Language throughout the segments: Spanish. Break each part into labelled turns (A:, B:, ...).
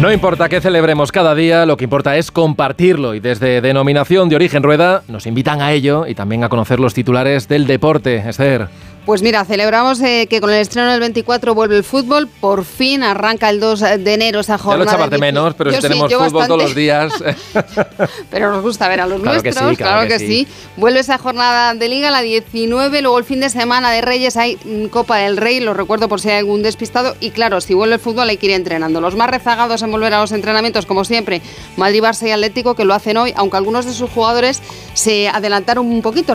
A: No importa que celebremos cada día, lo que importa es compartirlo y desde Denominación de Origen Rueda nos invitan a ello y también a conocer los titulares del deporte. Esther.
B: Pues mira, celebramos eh, que con el estreno del 24 vuelve el fútbol, por fin arranca el 2 de enero esa jornada.
A: Ya lo echaba de menos, pero si tenemos fútbol todos los días.
B: pero nos gusta ver a los nuestros, claro, que, sí. Vuelve esa jornada de Liga, la 19, luego el fin de semana de Reyes hay mm, Copa del Rey, lo recuerdo por si hay algún despistado, y claro, si vuelve el fútbol hay que ir entrenando. Los más rezagados en volver a los entrenamientos, como siempre, Madrid, Barça y Atlético, que lo hacen hoy, aunque algunos de sus jugadores se adelantaron un poquito,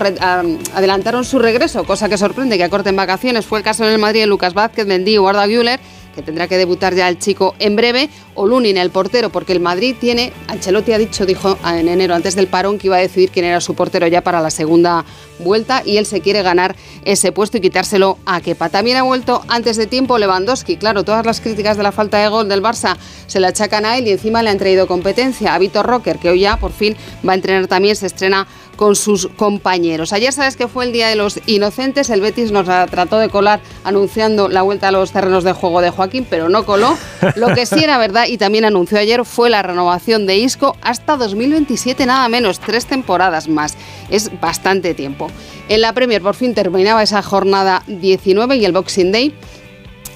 B: adelantaron su regreso, cosa que sorprende que acorten vacaciones. Fue el caso en el Madrid de Lucas Vázquez, Mendy o Arda Güler que tendrá que debutar ya el chico en breve, o Lunin, el portero, porque el Madrid tiene, Ancelotti ha dicho, dijo en enero, antes del parón, que iba a decidir quién era su portero ya para la segunda vuelta y él se quiere ganar ese puesto y quitárselo a Kepa. También ha vuelto antes de tiempo Lewandowski, claro, todas las críticas de la falta de gol del Barça se le achacan a él y encima le han traído competencia a Vitor Rocker, que hoy ya por fin va a entrenar también, se estrena con sus compañeros. Ayer sabes que fue el Día de los Inocentes, el Betis nos trató de colar anunciando la vuelta a los terrenos de juego de Juan pero no coló. Lo que sí era verdad y también anunció ayer fue la renovación de Isco hasta 2027, nada menos, tres temporadas más. Es bastante tiempo. En la Premier por fin terminaba esa jornada 19 y el Boxing Day.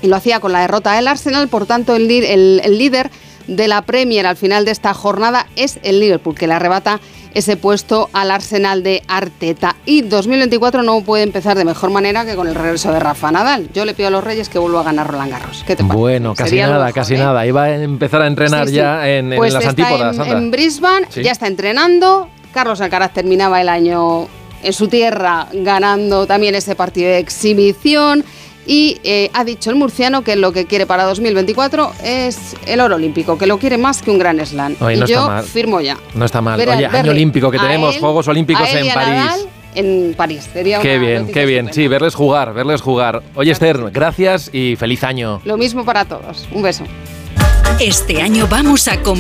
B: Y lo hacía con la derrota del Arsenal, por tanto el, el líder de la Premier al final de esta jornada es el Liverpool, que le arrebata ese puesto al Arsenal de Arteta. Y 2024 no puede empezar de mejor manera que con el regreso de Rafa Nadal. Yo le pido a los Reyes que vuelva a ganar Roland Garros. ¿Qué te
A: Bueno, casi nada, casi ¿eh? nada. Iba a empezar a entrenar ya en,
B: pues
A: las antípodas.
B: En, en Brisbane, ya está entrenando. Carlos Alcaraz terminaba el año en su tierra ganando también ese partido de exhibición. Y eh, ha dicho el murciano que lo que quiere para 2024 es el oro olímpico, que lo quiere más que un gran slam. y yo firmo ya.
A: No está mal. Oye, año olímpico que tenemos, Juegos Olímpicos en París.
B: en París. Sería
A: qué bien, qué bien. Sí, verles jugar, verles jugar. Oye, Esther, gracias y feliz año.
B: Lo mismo para todos. Un beso.
C: Este año vamos a